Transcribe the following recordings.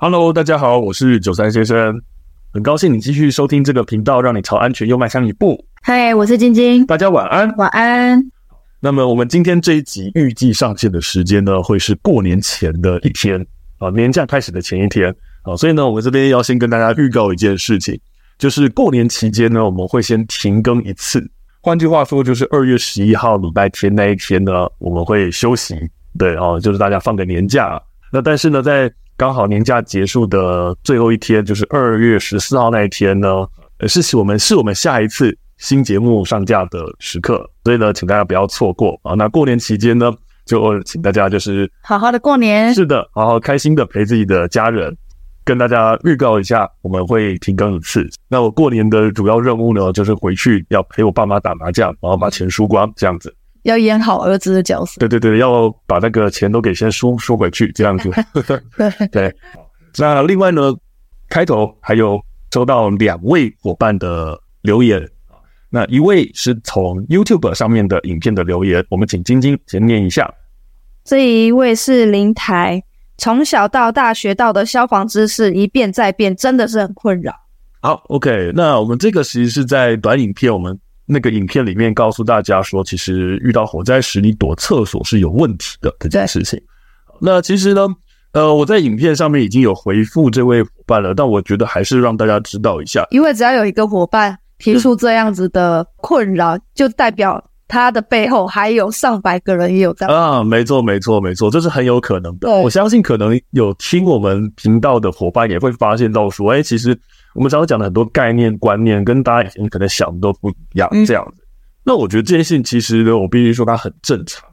Hello，大家好，我是九三先生，很高兴你继续收听这个频道，让你朝安全又迈向一步。嗨，我是晶晶，大家晚安，晚安。那么我们今天这一集预计上线的时间呢，会是过年前的一天啊，年假开始的前一天啊，所以呢，我们这边要先跟大家预告一件事情，就是过年期间呢，我们会先停更一次。换句话说，就是二月十一号礼拜天那一天呢，我们会休息，对哦，就是大家放个年假。那但是呢，在刚好年假结束的最后一天，就是二月十四号那一天呢，是我们是我们下一次新节目上架的时刻，所以呢，请大家不要错过啊。那过年期间呢，就请大家就是好好的过年，是的，好好开心的陪自己的家人。跟大家预告一下，我们会停更一次。那我过年的主要任务呢，就是回去要陪我爸妈打麻将，然后把钱输光，这样子。要演好儿子的角色。对对对，要把那个钱都给先输输回去，这样子。对对。那另外呢，开头还有收到两位伙伴的留言。那一位是从 YouTube 上面的影片的留言，我们请晶晶先念一下。这一位是林台。从小到大学到的消防知识一变再变，真的是很困扰。好，OK，那我们这个其实是在短影片，我们那个影片里面告诉大家说，其实遇到火灾时，你躲厕所是有问题的这件事情。那其实呢，呃，我在影片上面已经有回复这位伙伴了，但我觉得还是让大家知道一下，因为只要有一个伙伴提出这样子的困扰，就代表。他的背后还有上百个人也有这样啊，没错，没错，没错，这是很有可能的。我相信可能有听我们频道的伙伴也会发现到说，哎，其实我们常常讲的很多概念观念跟大家以前可能想的都不一样，这样子。嗯、那我觉得这件事情其实呢，我必须说它很正常。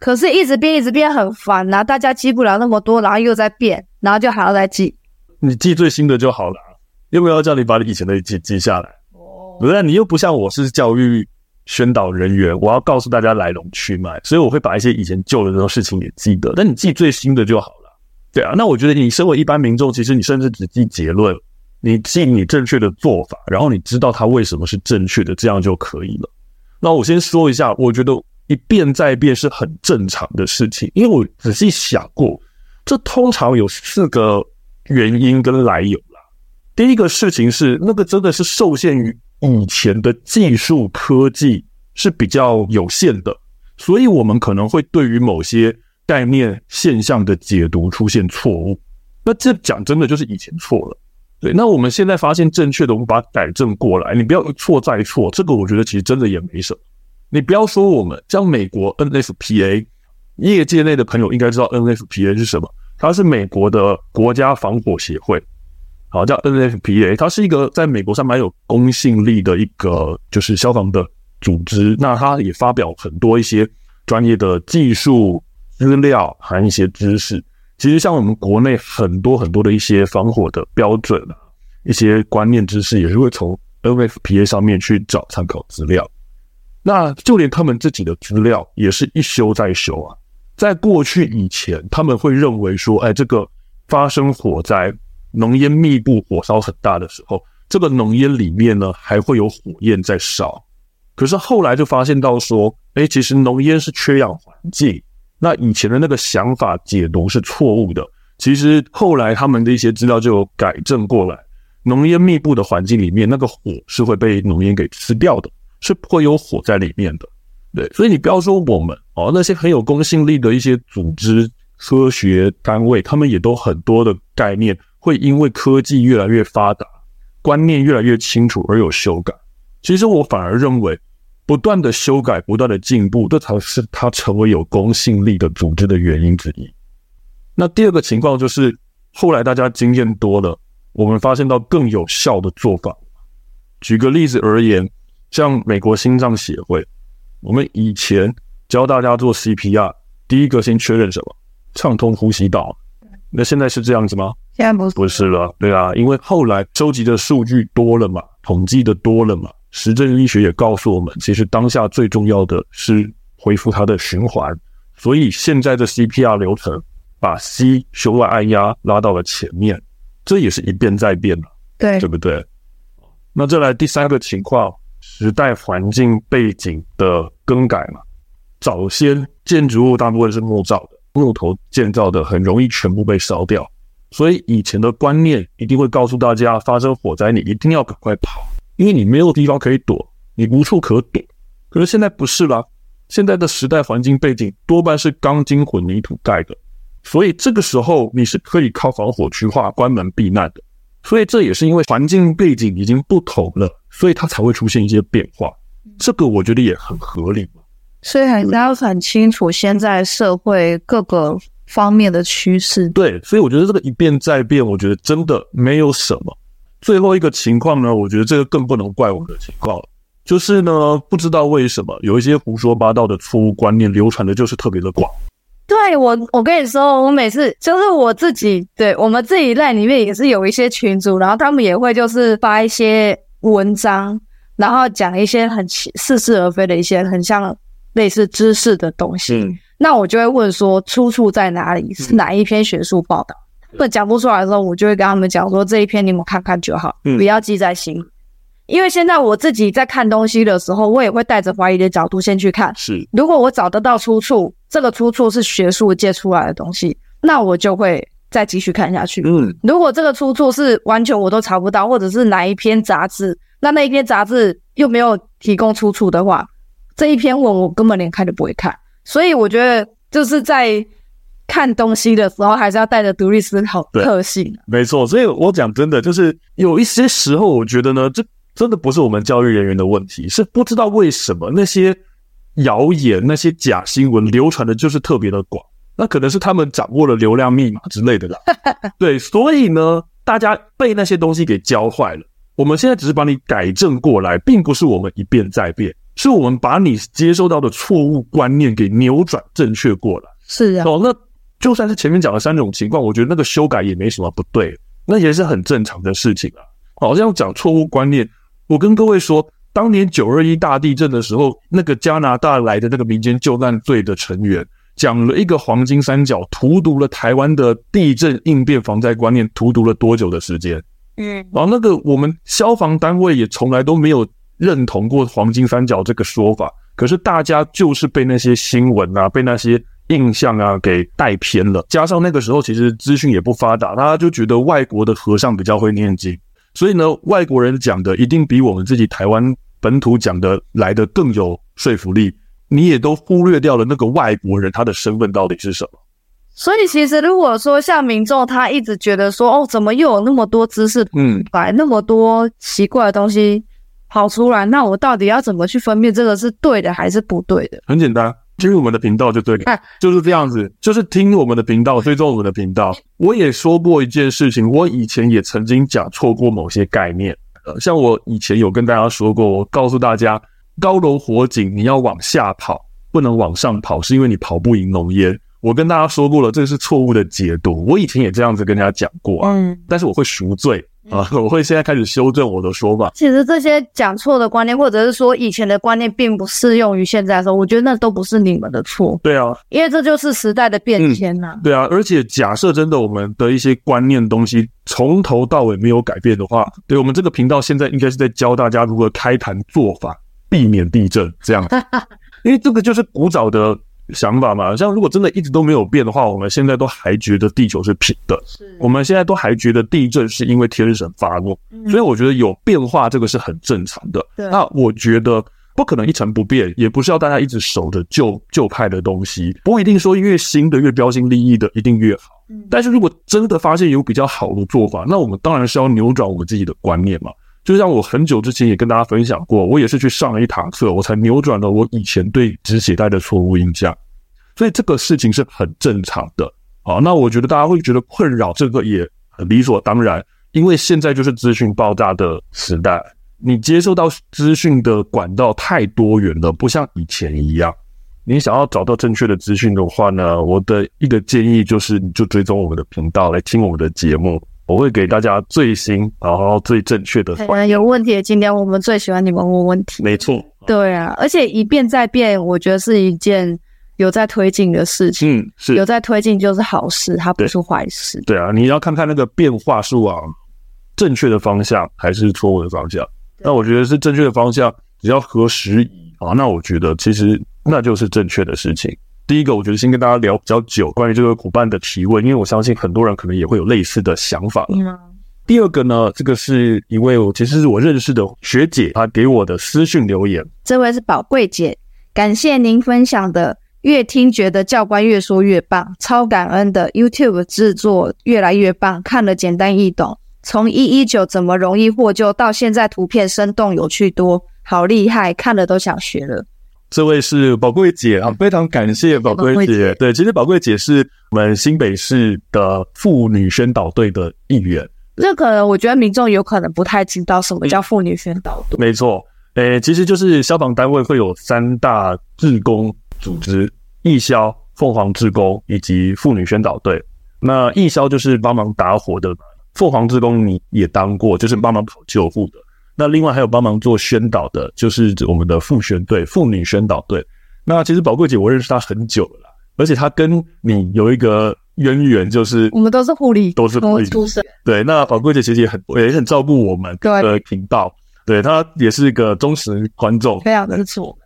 可是，一直变，一直变很烦呐、啊，大家记不了那么多，然后又在变，然后就还要再记。你记最新的就好了，又没有叫你把你以前的记记下来？哦，不是，你又不像我是教育。宣导人员，我要告诉大家来龙去脉，所以我会把一些以前旧的这种事情也记得，但你记最新的就好了。对啊，那我觉得你身为一般民众，其实你甚至只记结论，你记你正确的做法，然后你知道它为什么是正确的，这样就可以了。那我先说一下，我觉得一变再变是很正常的事情，因为我仔细想过，这通常有四个原因跟来由啦。第一个事情是，那个真的是受限于。以前的技术科技是比较有限的，所以我们可能会对于某些概念现象的解读出现错误。那这讲真的就是以前错了，对。那我们现在发现正确的，我们把它改正过来。你不要一错再错，这个我觉得其实真的也没什么。你不要说我们像美国 NFPA，业界内的朋友应该知道 NFPA 是什么，它是美国的国家防火协会。好，叫 NFPA，它是一个在美国上蛮有公信力的一个就是消防的组织。那它也发表很多一些专业的技术资料和一些知识。其实像我们国内很多很多的一些防火的标准啊，一些观念知识也是会从 NFPA 上面去找参考资料。那就连他们自己的资料也是一修再修啊。在过去以前，他们会认为说，哎，这个发生火灾。浓烟密布、火烧很大的时候，这个浓烟里面呢还会有火焰在烧。可是后来就发现到说，哎，其实浓烟是缺氧环境。那以前的那个想法解读是错误的。其实后来他们的一些资料就有改正过来，浓烟密布的环境里面，那个火是会被浓烟给吃掉的，是不会有火在里面的。对，所以你不要说我们哦，那些很有公信力的一些组织、科学单位，他们也都很多的概念。会因为科技越来越发达，观念越来越清楚而有修改。其实我反而认为，不断的修改、不断的进步，这才是它成为有公信力的组织的原因之一。那第二个情况就是，后来大家经验多了，我们发现到更有效的做法。举个例子而言，像美国心脏协会，我们以前教大家做 CPR，第一个先确认什么？畅通呼吸道。那现在是这样子吗？现在不是，不是了，对啊，因为后来收集的数据多了嘛，统计的多了嘛，实证医学也告诉我们，其实当下最重要的是恢复它的循环，所以现在的 CPR 流程把 C 胸外按压拉到了前面，这也是一变再变了，对，对不对？那再来第三个情况，时代环境背景的更改嘛，早先建筑物大部分是木造的，木头建造的很容易全部被烧掉。所以以前的观念一定会告诉大家，发生火灾你一定要赶快跑，因为你没有地方可以躲，你无处可躲。可是现在不是啦，现在的时代环境背景多半是钢筋混凝土盖的，所以这个时候你是可以靠防火区划关门避难的。所以这也是因为环境背景已经不同了，所以它才会出现一些变化。这个我觉得也很合理嘛。所以还是要很清楚现在社会各个方面的趋势。对，所以我觉得这个一变再变，我觉得真的没有什么。最后一个情况呢，我觉得这个更不能怪我的情况了，就是呢，不知道为什么有一些胡说八道的错误观念流传的就是特别的广。对我，我跟你说，我每次就是我自己，对我们自己 LINE 里面也是有一些群主，然后他们也会就是发一些文章，然后讲一些很似是而非的一些很像。类似知识的东西，嗯、那我就会问说出处在哪里？是哪一篇学术报道？那讲、嗯、不出来的时候，我就会跟他们讲说这一篇你们看看就好，嗯、不要记在心。因为现在我自己在看东西的时候，我也会带着怀疑的角度先去看。是，如果我找得到出处，这个出处是学术界出来的东西，那我就会再继续看下去。嗯，如果这个出处是完全我都查不到，或者是哪一篇杂志，那那一篇杂志又没有提供出处的话。这一篇文我根本连看都不会看，所以我觉得就是在看东西的时候，还是要带着独立思考特性。没错，所以我讲真的，就是有一些时候，我觉得呢，这真的不是我们教育人员的问题，是不知道为什么那些谣言、那些假新闻流传的就是特别的广，那可能是他们掌握了流量密码之类的啦。对，所以呢，大家被那些东西给教坏了。我们现在只是把你改正过来，并不是我们一变再变。是我们把你接受到的错误观念给扭转正确过来。是啊，哦，那就算是前面讲的三种情况，我觉得那个修改也没什么不对，那也是很正常的事情啊。好像讲错误观念，我跟各位说，当年九二一大地震的时候，那个加拿大来的那个民间救难队的成员讲了一个黄金三角，荼毒了台湾的地震应变防灾观念，荼毒了多久的时间？嗯，然后那个我们消防单位也从来都没有。认同过黄金三角这个说法，可是大家就是被那些新闻啊，被那些印象啊给带偏了。加上那个时候其实资讯也不发达，大家就觉得外国的和尚比较会念经，所以呢，外国人讲的一定比我们自己台湾本土讲的来的更有说服力。你也都忽略掉了那个外国人他的身份到底是什么。所以其实如果说像民众他一直觉得说，哦，怎么又有那么多知识，嗯，来那么多奇怪的东西。跑出来，那我到底要怎么去分辨这个是对的还是不对的？很简单，进入我们的频道就对了，啊、就是这样子，就是听我们的频道，追踪我们的频道。我也说过一件事情，我以前也曾经讲错过某些概念。呃，像我以前有跟大家说过，我告诉大家，高楼火警你要往下跑，不能往上跑，是因为你跑不赢浓烟。我跟大家说过了，这是错误的解读。我以前也这样子跟大家讲过啊，嗯，但是我会赎罪。啊，我会现在开始修正我的说法。其实这些讲错的观念，或者是说以前的观念，并不适用于现在的时候，我觉得那都不是你们的错。对啊，因为这就是时代的变迁呐、啊嗯。对啊，而且假设真的我们的一些观念东西从头到尾没有改变的话，对，我们这个频道现在应该是在教大家如何开坛做法，避免地震这样。因为这个就是古早的。想法嘛，像如果真的一直都没有变的话，我们现在都还觉得地球是平的，我们现在都还觉得地震是因为天神发怒，嗯、所以我觉得有变化这个是很正常的。那我觉得不可能一成不变，也不是要大家一直守着旧旧派的东西，不一定说越新的越标新立异的一定越好。嗯、但是如果真的发现有比较好的做法，那我们当然是要扭转我们自己的观念嘛。就像我很久之前也跟大家分享过，我也是去上了一堂课，我才扭转了我以前对止血带的错误印象。所以这个事情是很正常的。好，那我觉得大家会觉得困扰，这个也理所当然，因为现在就是资讯爆炸的时代，你接受到资讯的管道太多元了，不像以前一样。你想要找到正确的资讯的话呢，我的一个建议就是，你就追踪我们的频道来听我们的节目。我会给大家最新，然后最正确的。可能有问题的，今天我们最喜欢你们问问题。没错，对啊，而且一变再变，我觉得是一件有在推进的事情。嗯，是有在推进就是好事，它不是坏事。对，对啊，你要看看那个变化是往正确的方向还是错误的方向。那我觉得是正确的方向，只要合时宜啊，那我觉得其实那就是正确的事情。第一个，我觉得先跟大家聊比较久关于这个伙伴的提问，因为我相信很多人可能也会有类似的想法。嗯。第二个呢，这个是一位我其实是我认识的学姐，她给我的私讯留言。这位是宝贵姐，感谢您分享的，越听觉得教官越说越棒，超感恩的 YouTube 制作越来越棒，看了简单易懂。从一一九怎么容易获救到现在图片生动有趣多，好厉害，看了都想学了。这位是宝贵姐啊，非常感谢宝贵姐。姐对，其实宝贵姐是我们新北市的妇女宣导队的一员。这可能我觉得民众有可能不太知道什么叫妇女宣导队。没错，诶，其实就是消防单位会有三大志工组织：义消、凤凰志工以及妇女宣导队。那义消就是帮忙打火的，凤凰志工你也当过，就是帮忙跑救护的。那另外还有帮忙做宣导的，就是我们的妇宣队、妇女宣导队。那其实宝贵姐我认识她很久了啦，而且她跟你有一个。渊源就是我们都是护理，都是护理出身。对，那宝贵姐其实也很也很照顾我们的频道，对，她也是一个忠实观众，非常支持我们。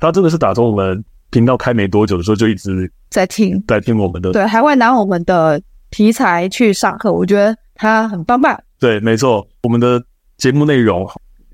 她真的是打从我们频道开没多久的时候就一直在听，在听我们的，对，还会拿我们的题材去上课，我觉得她很棒棒。对，没错，我们的节目内容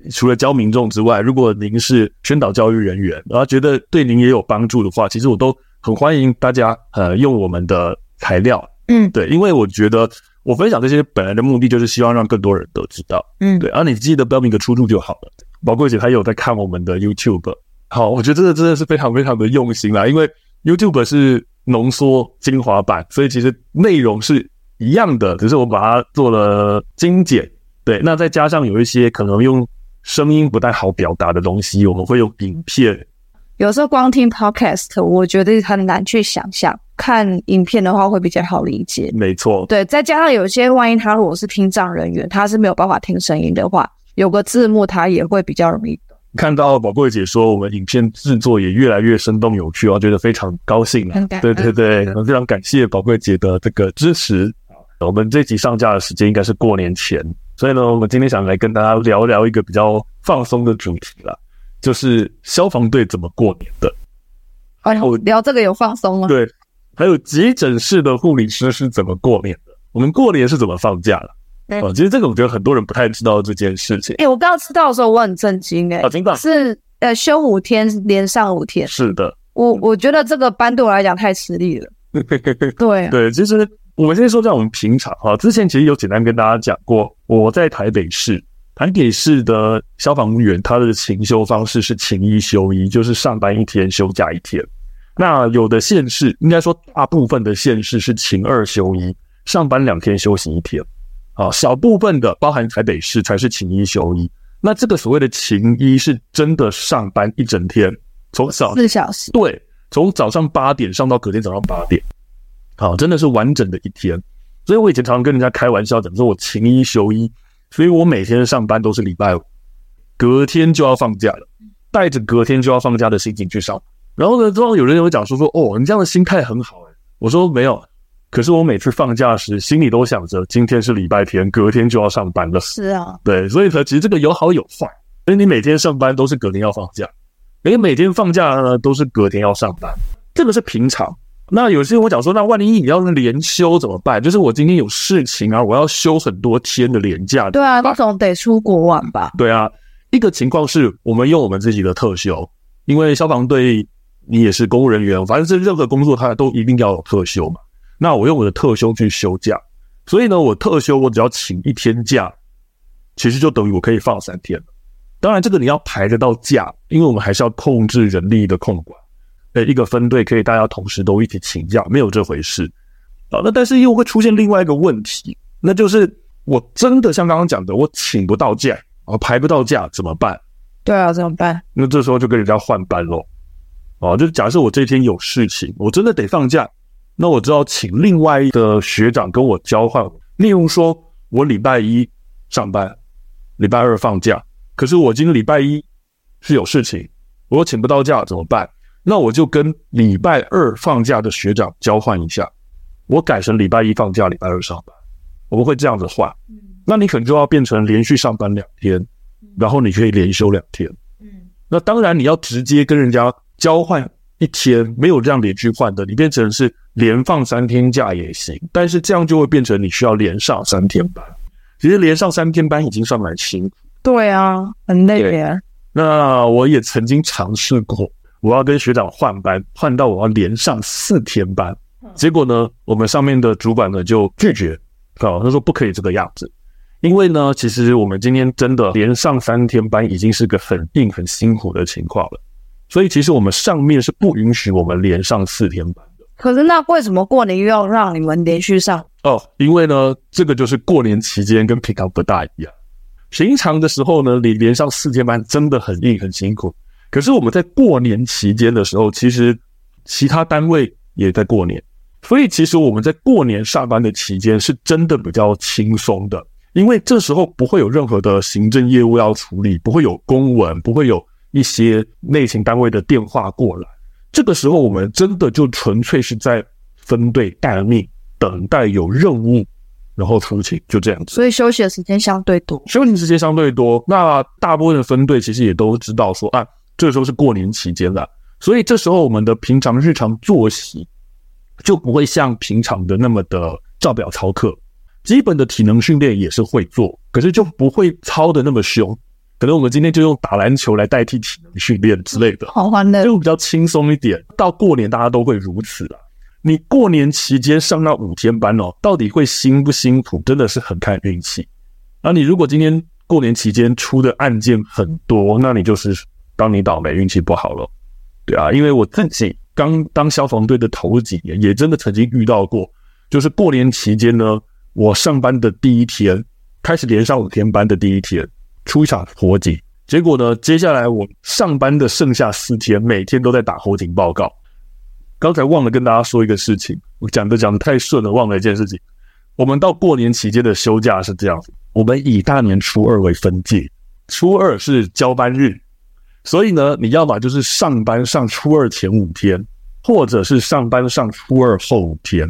除了教民众之外，如果您是宣导教育人员，然后觉得对您也有帮助的话，其实我都很欢迎大家呃用我们的。材料，嗯，对，因为我觉得我分享这些本来的目的就是希望让更多人都知道，嗯，对，而、啊、你记得标明个出处就好了。宝贵姐她有在看我们的 YouTube，好，我觉得这个真的是非常非常的用心啦，因为 YouTube 是浓缩精华版，所以其实内容是一样的，只是我把它做了精简，对，那再加上有一些可能用声音不太好表达的东西，我们会用影片。有时候光听 Podcast，我觉得很难去想象。看影片的话会比较好理解，没错。对，再加上有些万一他如果是听障人员，他是没有办法听声音的话，有个字幕他也会比较容易。看到宝贵姐说我们影片制作也越来越生动有趣，我觉得非常高兴。很感恩。对对对，非常感谢宝贵姐的这个支持。我们这集上架的时间应该是过年前，所以呢，我们今天想来跟大家聊聊一个比较放松的主题了，就是消防队怎么过年的。哎呀，我聊这个有放松吗？对。还有急诊室的护理师是怎么过年的？我们过年是怎么放假的？嗯、哦，其实这个我觉得很多人不太知道这件事情。哎、欸、我刚刚知道的时候我很震惊、欸，诶、哦、真的是呃休五天连上五天。是的，我我觉得这个班对我来讲太吃力了。对对，其实我们先说在我们平常哈，之前其实有简单跟大家讲过，我在台北市，台北市的消防员他的勤休方式是勤一休一，就是上班一天休假一天。那有的县市，应该说大部分的县市是勤二休一，上班两天休息一天，啊，小部分的包含台北市才是勤一休一。那这个所谓的勤一是真的上班一整天，从早四小时，对，从早上八点上到隔天早上八点，好，真的是完整的一天。所以我以前常常跟人家开玩笑讲说，我勤一休一，所以我每天上班都是礼拜五，隔天就要放假了，带着隔天就要放假的心情去上。然后呢，之后有人会讲说说，哦，你这样的心态很好诶。我说没有，可是我每次放假时，心里都想着今天是礼拜天，隔天就要上班了。是啊，对，所以呢，其实这个有好有坏。所以你每天上班都是隔天要放假，诶，每天放假呢都是隔天要上班，这个是平常。那有些人会讲说，那万一你要是连休怎么办？就是我今天有事情啊，我要休很多天的连假。对啊，那总得出国玩吧？对啊，一个情况是我们用我们自己的特休，因为消防队。你也是公务人员，反正是任何工作，他都一定要有特休嘛。那我用我的特休去休假，所以呢，我特休我只要请一天假，其实就等于我可以放三天了。当然，这个你要排得到假，因为我们还是要控制人力的控管。诶，一个分队可以大家同时都一起请假，没有这回事。啊，那但是又会出现另外一个问题，那就是我真的像刚刚讲的，我请不到假，啊排不到假怎么办？对啊，怎么办？那这时候就跟人家换班喽。哦，就假设我这一天有事情，我真的得放假，那我就要请另外一个学长跟我交换。例如说，我礼拜一上班，礼拜二放假，可是我今天礼拜一是有事情，我又请不到假怎么办？那我就跟礼拜二放假的学长交换一下，我改成礼拜一放假，礼拜二上班，我们会这样子换。那你可能就要变成连续上班两天，然后你可以连休两天。嗯，那当然你要直接跟人家。交换一天没有这样连续换的，你变成是连放三天假也行，但是这样就会变成你需要连上三天班。其实连上三天班已经算蛮辛苦。对啊，很累啊。那我也曾经尝试过，我要跟学长换班，换到我要连上四天班，结果呢，我们上面的主管呢就拒绝，啊，他说不可以这个样子，因为呢，其实我们今天真的连上三天班已经是个很硬、很辛苦的情况了，所以其实我们上面是不允许我们连上四天班的。可是那为什么过年又要让你们连续上？哦，因为呢，这个就是过年期间跟平常不大一样。平常的时候呢，你连上四天班真的很硬很辛苦。可是我们在过年期间的时候，其实其他单位也在过年，所以其实我们在过年上班的期间是真的比较轻松的，因为这时候不会有任何的行政业务要处理，不会有公文，不会有一些内勤单位的电话过来。这个时候我们真的就纯粹是在分队待命，等待有任务。然后出勤就这样子，所以休息的时间相对多，休息时间相对多。那大部分的分队其实也都知道说，啊，这时候是过年期间了，所以这时候我们的平常日常作息就不会像平常的那么的照表操课，基本的体能训练也是会做，可是就不会操的那么凶。可能我们今天就用打篮球来代替体能训练之类的，好欢乐，就比较轻松一点。到过年大家都会如此了。你过年期间上那五天班哦，到底会辛不辛苦？真的是很看运气。那你如果今天过年期间出的案件很多，那你就是当你倒霉，运气不好了。对啊，因为我自己刚当消防队的头几年，也真的曾经遇到过，就是过年期间呢，我上班的第一天，开始连上五天班的第一天，出一场火警，结果呢，接下来我上班的剩下四天，每天都在打火警报告。刚才忘了跟大家说一个事情，我讲的讲的太顺了，忘了一件事情。我们到过年期间的休假是这样子，我们以大年初二为分界，初二是交班日，所以呢，你要么就是上班上初二前五天，或者是上班上初二后五天。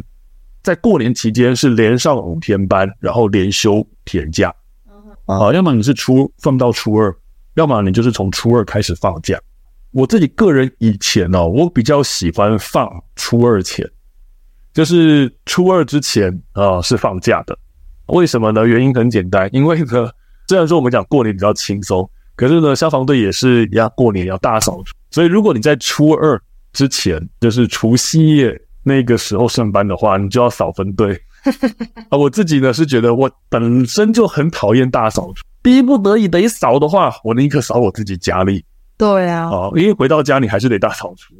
在过年期间是连上五天班，然后连休五天假。啊，要么你是初放到初二，要么你就是从初二开始放假。我自己个人以前哦，我比较喜欢放初二前，就是初二之前啊、呃、是放假的。为什么呢？原因很简单，因为呢，虽然说我们讲过年比较轻松，可是呢，消防队也是要过年要大扫除，所以如果你在初二之前，就是除夕夜那个时候上班的话，你就要扫分队。啊，我自己呢是觉得我本身就很讨厌大扫除，逼不得已得扫的话，我宁可扫我自己家里。对啊，哦，因为回到家你还是得大扫除。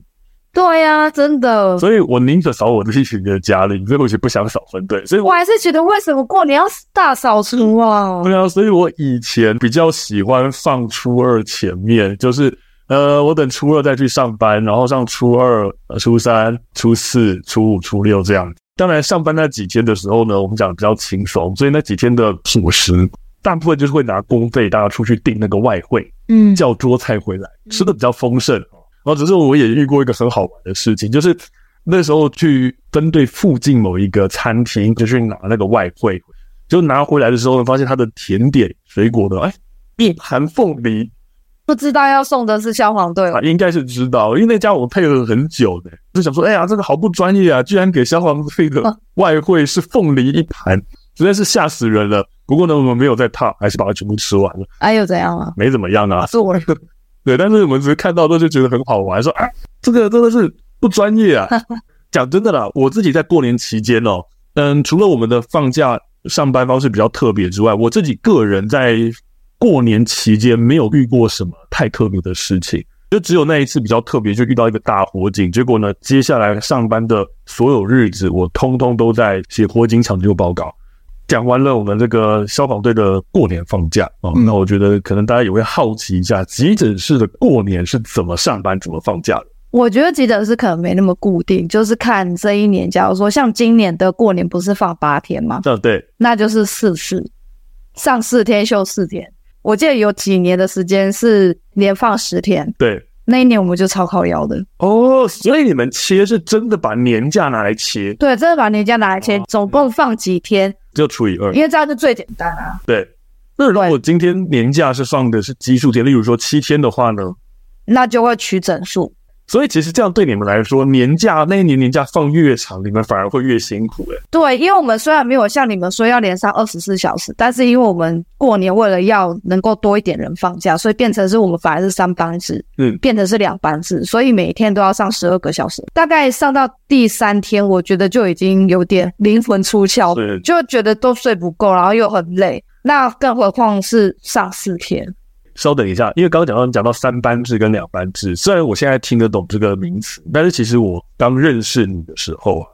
对呀，真的。所以我宁可扫我自己的家里，所以我就不想扫分队。所以我，我还是觉得为什么过年要大扫除啊？对啊，所以我以前比较喜欢放初二前面，就是呃，我等初二再去上班，然后上初二、初三、初四、初五、初六这样。当然，上班那几天的时候呢，我们讲比较轻松，所以那几天的伙食。大部分就是会拿公费，大家出去订那个外汇，嗯，叫桌菜回来，吃的比较丰盛。然后只是我也遇过一个很好玩的事情，就是那时候去针对附近某一个餐厅，就去拿那个外汇，就拿回来的时候，发现他的甜点水果的，哎，一盘凤梨，不知道要送的是消防队，应该是知道，因为那家我配合很久的，就想说，哎呀，这个好不专业啊，居然给消防队的外汇是凤梨一盘，实在是吓死人了。不过呢，我们没有再烫，还是把它全部吃完了。哎，又怎样啊？没怎么样啊。是我 对，但是我们只是看到都就觉得很好玩，说啊，这个真的是不专业啊。讲真的啦，我自己在过年期间哦，嗯，除了我们的放假上班方式比较特别之外，我自己个人在过年期间没有遇过什么太特别的事情，就只有那一次比较特别，就遇到一个大火警。结果呢，接下来上班的所有日子，我通通都在写火警抢救报告。讲完了我们这个消防队的过年放假啊，那我觉得可能大家也会好奇一下，急诊室的过年是怎么上班、怎么放假的？我觉得急诊室可能没那么固定，就是看这一年，假如说像今年的过年不是放八天吗？嗯，对，那就是四四，上四天休四天。我记得有几年的时间是连放十天，对，那一年我们就超靠腰的哦。所以你们切是真的把年假拿来切？对，真的把年假拿来切，哦，总共放几天？就除以二，因为这样就最简单啊。对，那如果今天年假是放的是奇数天，例如说七天的话呢，那就会取整数。所以其实这样对你们来说，年假那一年年假放越长，你们反而会越辛苦诶。对，因为我们虽然没有像你们说要连上二十四小时，但是因为我们过年为了要能够多一点人放假，所以变成是我们反而是三班制，嗯，变成是两班制，所以每天都要上十二个小时。大概上到第三天，我觉得就已经有点灵魂出窍，就觉得都睡不够，然后又很累。那更何况是上四天。稍等一下，因为刚刚讲到讲到三班制跟两班制，虽然我现在听得懂这个名词，但是其实我刚认识你的时候。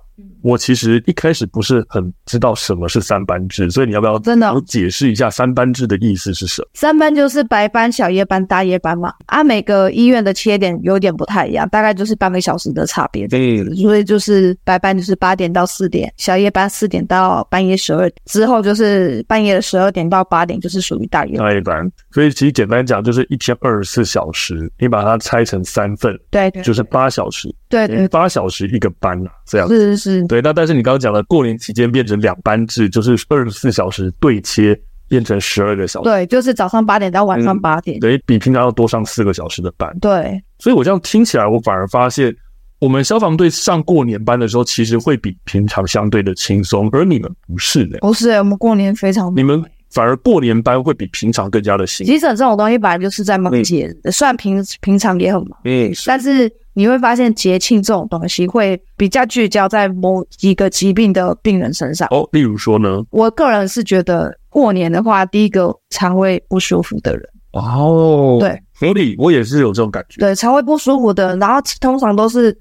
我其实一开始不是很知道什么是三班制，所以你要不要真的解释一下三班制的意思是什么？三班就是白班、小夜班、大夜班嘛。啊，每个医院的切点有点不太一样，大概就是半个小时的差别。对，所以就是白班就是八点到四点，小夜班四点到半夜十二点，之后就是半夜的十二点到八点，就是属于大夜班。大夜班。所以其实简单讲，就是一天二十四小时，你把它拆成三份，对，对，就是八小时。对对，八小时一个班啊，这样是是是，对。那但是你刚刚讲了，过年期间变成两班制，就是二十四小时对切，变成十二个小时。对，就是早上八点到晚上八点，等于比平常要多上四个小时的班。对，所以我这样听起来，我反而发现，我们消防队上过年班的时候，其实会比平常相对的轻松，而你们不是的。不是，我们过年非常，你们反而过年班会比平常更加的辛苦。急诊这种东西本来就是在忙节，虽然平平常也很忙，嗯，但是。你会发现节庆这种东西会比较聚焦在某几个疾病的病人身上哦。例如说呢，我个人是觉得过年的话，第一个肠胃不舒服的人哦，对，合理，我也是有这种感觉。对，肠胃不舒服的人，然后通常都是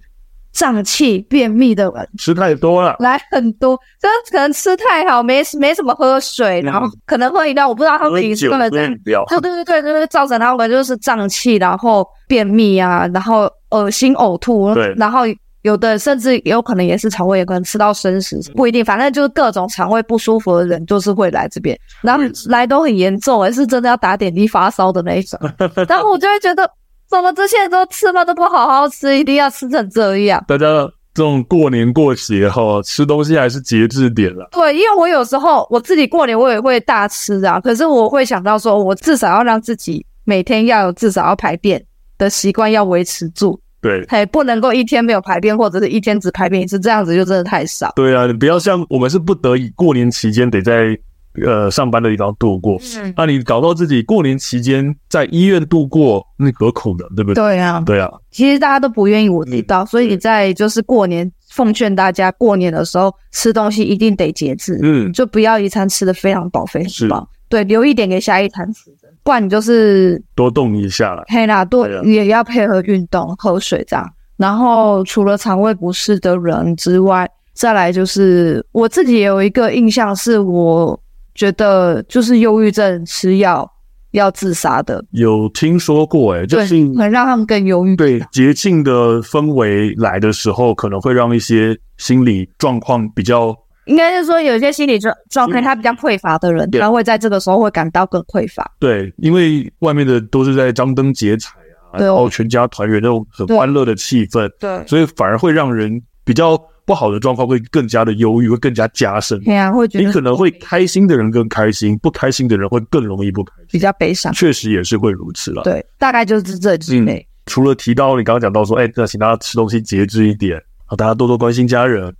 胀气、便秘的人，吃太多了，来很多，就可能吃太好，没没什么喝水，然后可能喝饮料，我不知道他们平时喝了这样，对对对对，就会造成他们就是胀气，然后便秘啊，然后。恶心呕吐，对，然后有的甚至有可能也是肠胃炎，可能吃到生食，不一定，反正就是各种肠胃不舒服的人，就是会来这边，然后来都很严重，欸，是真的要打点滴发烧的那一种。然后我就会觉得，怎么这些人都吃饭都不好好吃，一定要吃成这样？大家这种过年过节哈，吃东西还是节制点了。对，因为我有时候我自己过年我也会大吃啊，可是我会想到说，我至少要让自己每天要有至少要排便的习惯要维持住。对，还不能够一天没有排便，或者是一天只排便一次，这样子就真的太少。对啊，你不要像我们是不得已过年期间得在呃上班的地方度过，嗯，那你搞到自己过年期间在医院度过，那何苦呢？对不对？对啊，对啊。其实大家都不愿意我知道，嗯，所以你在就是过年奉劝大家，过年的时候吃东西一定得节制，嗯，就不要一餐吃的非常饱，非常饱，对，留一点给下一餐吃。不然你就是多动一下了，嘿啦，多也要配合运动、喝水这样。然后除了肠胃不适的人之外，再来就是我自己也有一个印象，是我觉得就是忧郁症吃药要自杀的，有听说过诶，就是能让他们更忧郁。对，节庆的氛围来的时候，可能会让一些心理状况比较。应该是说，有些心理状状态他比较匮乏的人，他会在这个时候会感到更匮乏。对，因为外面的都是在张灯结彩啊，然后全家团圆那种很欢乐的气氛，对，所以反而会让人比较不好的状况会更加的忧郁，会更加加深。对啊，会觉得你可能会开心的人更开心，不开心的人会更容易不开心，比较悲伤。确实也是会如此了。对，大概就是这之类。嗯，除了提到你刚刚讲到说，哎，那请大家吃东西节制一点，好，大家多多关心家人。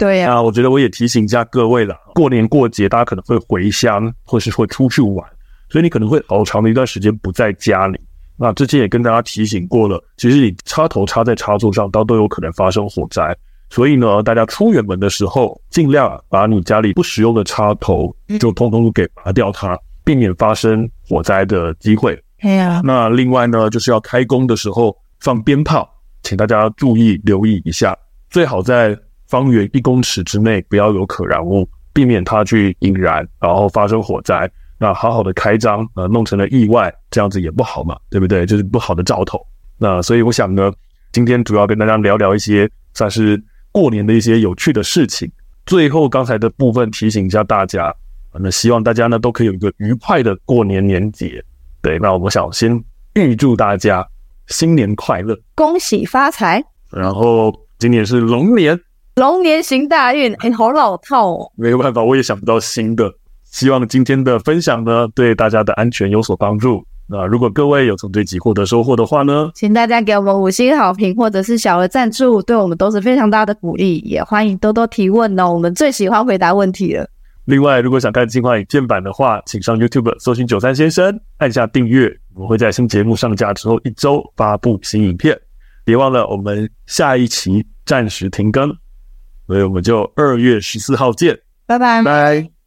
对呀、啊，我觉得我也提醒一下各位了。过年过节，大家可能会回乡，或是会出去玩，所以你可能会好长的一段时间不在家里。那之前也跟大家提醒过了，其实你插头插在插座上，都都有可能发生火灾。所以呢，大家出远门的时候，尽量把你家里不使用的插头就通通都给拔掉它，避免发生火灾的机会。对呀。那另外呢，就是要开工的时候放鞭炮，请大家注意留意一下，最好在。方圆一公尺之内不要有可燃物，避免它去引燃，然后发生火灾。那好好的开张，呃，弄成了意外，这样子也不好嘛，对不对？就是不好的兆头。那所以我想呢，今天主要跟大家聊聊一些算是过年的一些有趣的事情。最后刚才的部分提醒一下大家，那希望大家呢都可以有一个愉快的过年年节。对，那我们想先预祝大家新年快乐，恭喜发财。然后今年是龙年。龙年行大运，哎、欸，好老套哦。没有办法，我也想不到新的。希望今天的分享呢，对大家的安全有所帮助。那如果各位有从这集获得收获的话呢，请大家给我们五星好评，或者是小额赞助，对我们都是非常大的鼓励。也欢迎多多提问哦，我们最喜欢回答问题了。另外，如果想看精华影片版的话，请上 YouTube 搜寻九三先生，按下订阅。我们会在新节目上架之后一周发布新影片。别忘了，我们下一期暂时停更，所以我们就二月十四号见，拜拜。拜。